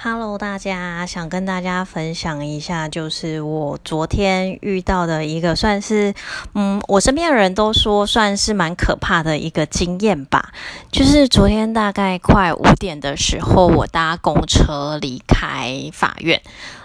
Hello，大家想跟大家分享一下，就是我昨天遇到的一个算是，嗯，我身边的人都说算是蛮可怕的一个经验吧。就是昨天大概快五点的时候，我搭公车离开法院。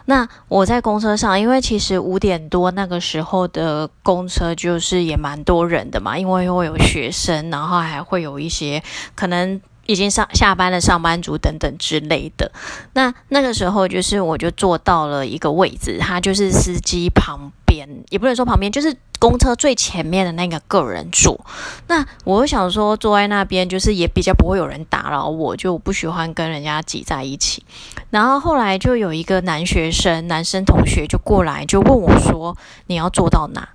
那我在公车上，因为其实五点多那个时候的公车就是也蛮多人的嘛，因为会有学生，然后还会有一些可能。已经上下班的上班族等等之类的，那那个时候就是我就坐到了一个位置，他就是司机旁边，也不能说旁边，就是公车最前面的那个个人座。那我想说坐在那边，就是也比较不会有人打扰我，就不喜欢跟人家挤在一起。然后后来就有一个男学生，男生同学就过来就问我说：“你要坐到哪？”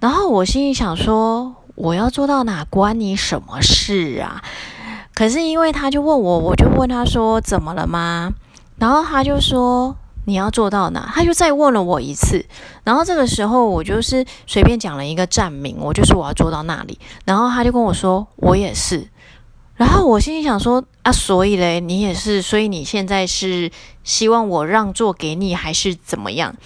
然后我心里想说：“我要坐到哪关你什么事啊？”可是因为他就问我，我就问他说怎么了吗？然后他就说你要坐到哪？他就再问了我一次。然后这个时候我就是随便讲了一个站名，我就说我要坐到那里。然后他就跟我说我也是。然后我心里想说啊，所以嘞你也是，所以你现在是希望我让座给你还是怎么样？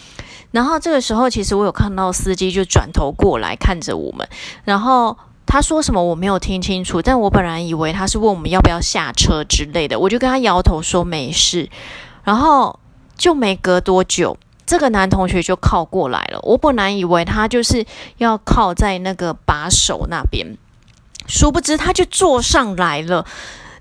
然后这个时候其实我有看到司机就转头过来看着我们，然后。他说什么我没有听清楚，但我本来以为他是问我们要不要下车之类的，我就跟他摇头说没事。然后就没隔多久，这个男同学就靠过来了。我本来以为他就是要靠在那个把手那边，殊不知他就坐上来了。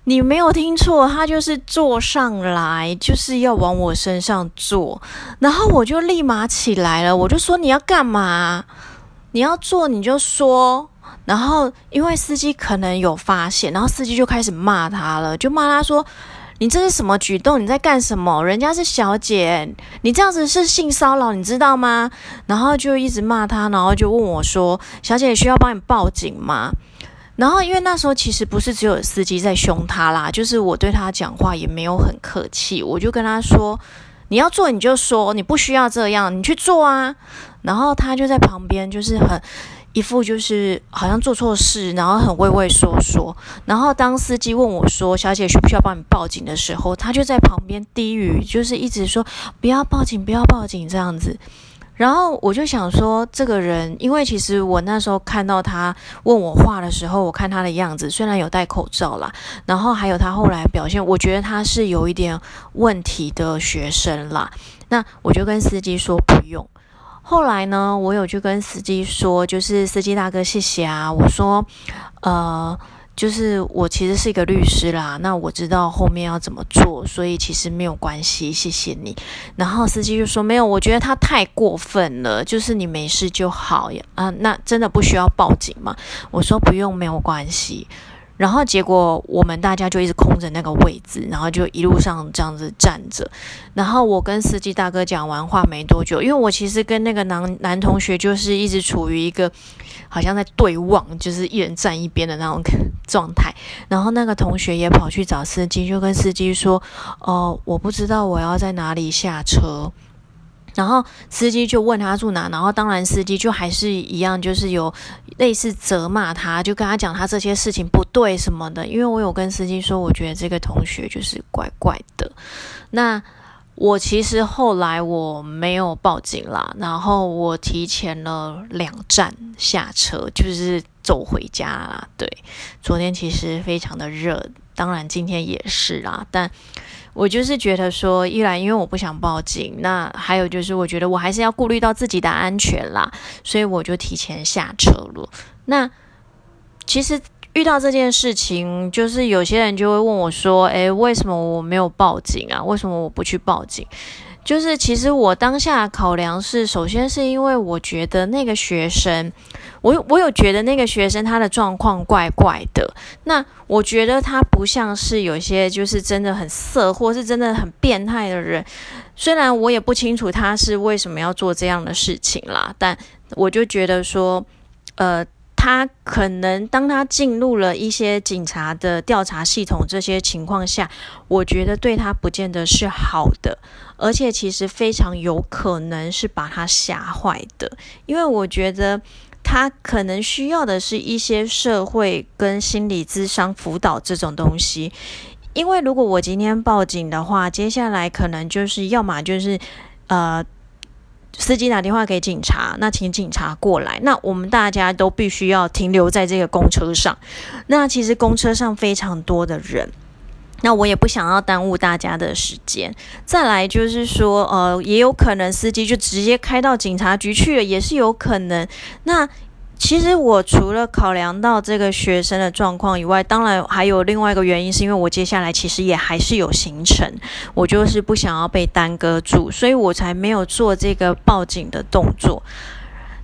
你没有听错，他就是坐上来，就是要往我身上坐。然后我就立马起来了，我就说你要干嘛？你要坐你就说。然后，因为司机可能有发现，然后司机就开始骂他了，就骂他说：“你这是什么举动？你在干什么？人家是小姐，你这样子是性骚扰，你知道吗？”然后就一直骂他，然后就问我说：“小姐需要帮你报警吗？”然后因为那时候其实不是只有司机在凶他啦，就是我对他讲话也没有很客气，我就跟他说：“你要做你就说，你不需要这样，你去做啊。”然后他就在旁边就是很。一副就是好像做错事，然后很畏畏缩缩。然后当司机问我说：“小姐需不需要帮你报警？”的时候，他就在旁边低语，就是一直说：“不要报警，不要报警。”这样子。然后我就想说，这个人，因为其实我那时候看到他问我话的时候，我看他的样子，虽然有戴口罩啦，然后还有他后来表现，我觉得他是有一点问题的学生啦。那我就跟司机说不用。后来呢，我有去跟司机说，就是司机大哥，谢谢啊。我说，呃，就是我其实是一个律师啦，那我知道后面要怎么做，所以其实没有关系，谢谢你。然后司机就说，没有，我觉得他太过分了，就是你没事就好呀。啊，那真的不需要报警吗？我说不用，没有关系。然后结果我们大家就一直空着那个位置，然后就一路上这样子站着。然后我跟司机大哥讲完话没多久，因为我其实跟那个男男同学就是一直处于一个好像在对望，就是一人站一边的那种状态。然后那个同学也跑去找司机，就跟司机说：“哦，我不知道我要在哪里下车。”然后司机就问他住哪，然后当然司机就还是一样，就是有类似责骂他，就跟他讲他这些事情不对什么的。因为我有跟司机说，我觉得这个同学就是怪怪的。那我其实后来我没有报警啦，然后我提前了两站下车，就是走回家啦。对，昨天其实非常的热，当然今天也是啦，但。我就是觉得说，一来因为我不想报警，那还有就是我觉得我还是要顾虑到自己的安全啦，所以我就提前下车了。那其实遇到这件事情，就是有些人就会问我说：“诶，为什么我没有报警啊？为什么我不去报警？”就是其实我当下考量是，首先是因为我觉得那个学生，我我有觉得那个学生他的状况怪怪的。那我觉得他不像是有些就是真的很色或是真的很变态的人。虽然我也不清楚他是为什么要做这样的事情啦，但我就觉得说，呃。他可能当他进入了一些警察的调查系统这些情况下，我觉得对他不见得是好的，而且其实非常有可能是把他吓坏的，因为我觉得他可能需要的是一些社会跟心理咨商辅导这种东西。因为如果我今天报警的话，接下来可能就是要么就是呃。司机打电话给警察，那请警察过来。那我们大家都必须要停留在这个公车上。那其实公车上非常多的人，那我也不想要耽误大家的时间。再来就是说，呃，也有可能司机就直接开到警察局去了，也是有可能。那其实我除了考量到这个学生的状况以外，当然还有另外一个原因，是因为我接下来其实也还是有行程，我就是不想要被耽搁住，所以我才没有做这个报警的动作。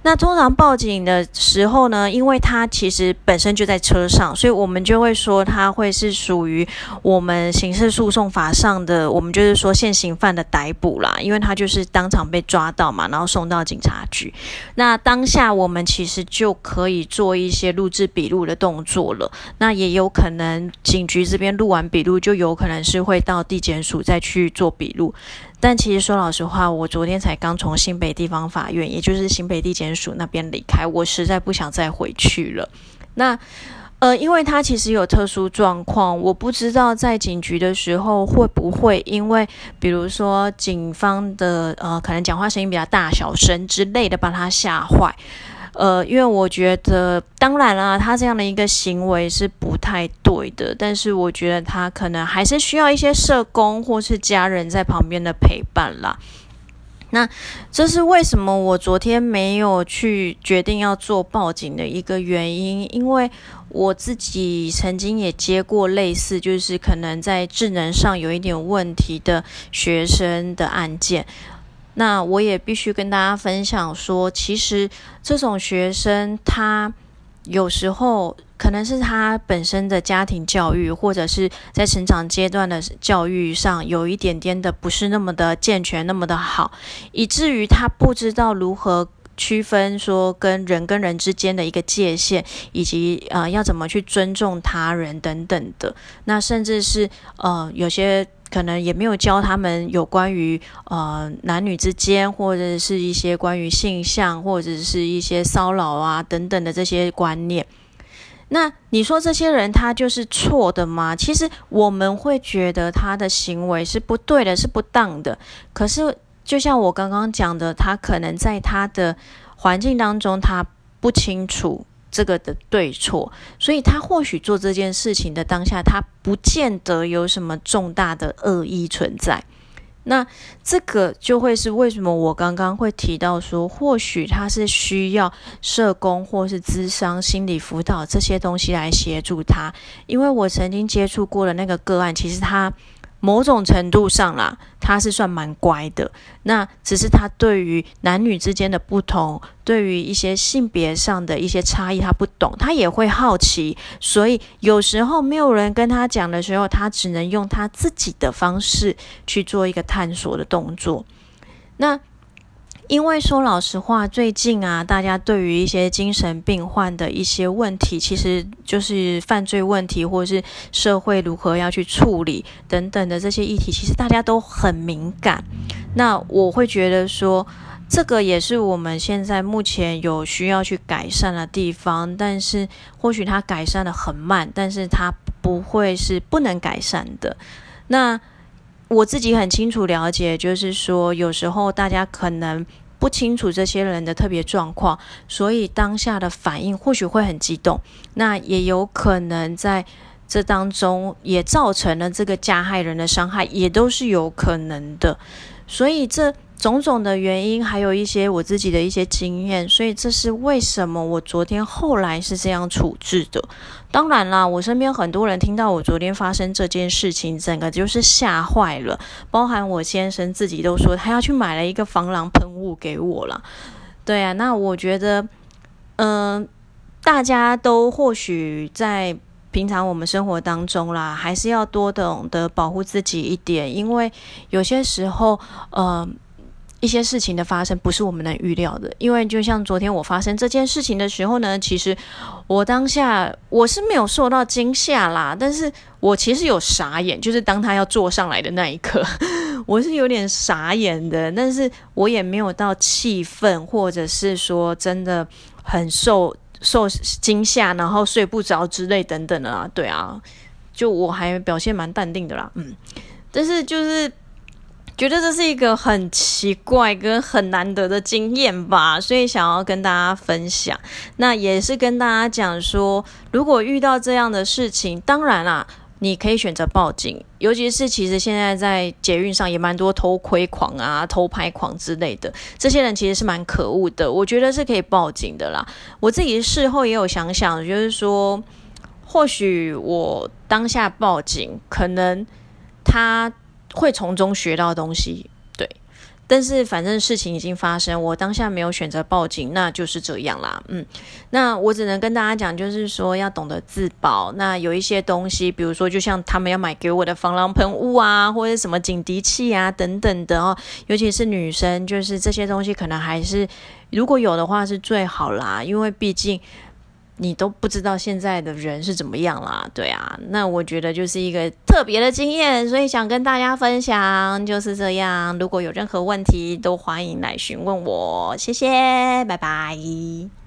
那通常报警的时候呢，因为他其实本身就在车上，所以我们就会说他会是属于我们刑事诉讼法上的，我们就是说现行犯的逮捕啦，因为他就是当场被抓到嘛，然后送到警察局。那当下我们其实就可以做一些录制笔录的动作了。那也有可能警局这边录完笔录，就有可能是会到地检署再去做笔录。但其实说老实话，我昨天才刚从新北地方法院，也就是新北地检署那边离开，我实在不想再回去了。那呃，因为他其实有特殊状况，我不知道在警局的时候会不会因为，比如说警方的呃，可能讲话声音比较大、小声之类的，把他吓坏。呃，因为我觉得，当然啦，他这样的一个行为是不太对的，但是我觉得他可能还是需要一些社工或是家人在旁边的陪伴啦。那这是为什么我昨天没有去决定要做报警的一个原因，因为我自己曾经也接过类似，就是可能在智能上有一点问题的学生的案件。那我也必须跟大家分享说，其实这种学生他有时候可能是他本身的家庭教育，或者是在成长阶段的教育上有一点点的不是那么的健全，那么的好，以至于他不知道如何区分说跟人跟人之间的一个界限，以及呃要怎么去尊重他人等等的。那甚至是呃有些。可能也没有教他们有关于呃男女之间，或者是一些关于性向，或者是一些骚扰啊等等的这些观念。那你说这些人他就是错的吗？其实我们会觉得他的行为是不对的，是不当的。可是就像我刚刚讲的，他可能在他的环境当中，他不清楚。这个的对错，所以他或许做这件事情的当下，他不见得有什么重大的恶意存在。那这个就会是为什么我刚刚会提到说，或许他是需要社工或是咨商、心理辅导这些东西来协助他，因为我曾经接触过的那个个案，其实他。某种程度上啦，他是算蛮乖的。那只是他对于男女之间的不同，对于一些性别上的一些差异，他不懂，他也会好奇。所以有时候没有人跟他讲的时候，他只能用他自己的方式去做一个探索的动作。那。因为说老实话，最近啊，大家对于一些精神病患的一些问题，其实就是犯罪问题，或者是社会如何要去处理等等的这些议题，其实大家都很敏感。那我会觉得说，这个也是我们现在目前有需要去改善的地方，但是或许它改善的很慢，但是它不会是不能改善的。那我自己很清楚了解，就是说，有时候大家可能不清楚这些人的特别状况，所以当下的反应或许会很激动，那也有可能在这当中也造成了这个加害人的伤害，也都是有可能的，所以这。种种的原因，还有一些我自己的一些经验，所以这是为什么我昨天后来是这样处置的。当然啦，我身边很多人听到我昨天发生这件事情，整个就是吓坏了，包含我先生自己都说他要去买了一个防狼喷雾给我了。对啊，那我觉得，嗯，大家都或许在平常我们生活当中啦，还是要多懂得保护自己一点，因为有些时候，嗯。一些事情的发生不是我们能预料的，因为就像昨天我发生这件事情的时候呢，其实我当下我是没有受到惊吓啦，但是我其实有傻眼，就是当他要坐上来的那一刻，我是有点傻眼的，但是我也没有到气愤，或者是说真的很受受惊吓，然后睡不着之类等等的啊，对啊。就我还表现蛮淡定的啦，嗯，但是就是觉得这是一个很奇怪跟很难得的经验吧，所以想要跟大家分享。那也是跟大家讲说，如果遇到这样的事情，当然啦。你可以选择报警，尤其是其实现在在捷运上也蛮多偷窥狂啊、偷拍狂之类的，这些人其实是蛮可恶的。我觉得是可以报警的啦。我自己事后也有想想，就是说，或许我当下报警，可能他会从中学到东西。对但是反正事情已经发生，我当下没有选择报警，那就是这样啦。嗯，那我只能跟大家讲，就是说要懂得自保。那有一些东西，比如说就像他们要买给我的防狼喷雾啊，或者什么警笛器啊等等的哦，尤其是女生，就是这些东西可能还是如果有的话是最好啦，因为毕竟。你都不知道现在的人是怎么样啦，对啊，那我觉得就是一个特别的经验，所以想跟大家分享，就是这样。如果有任何问题，都欢迎来询问我，谢谢，拜拜。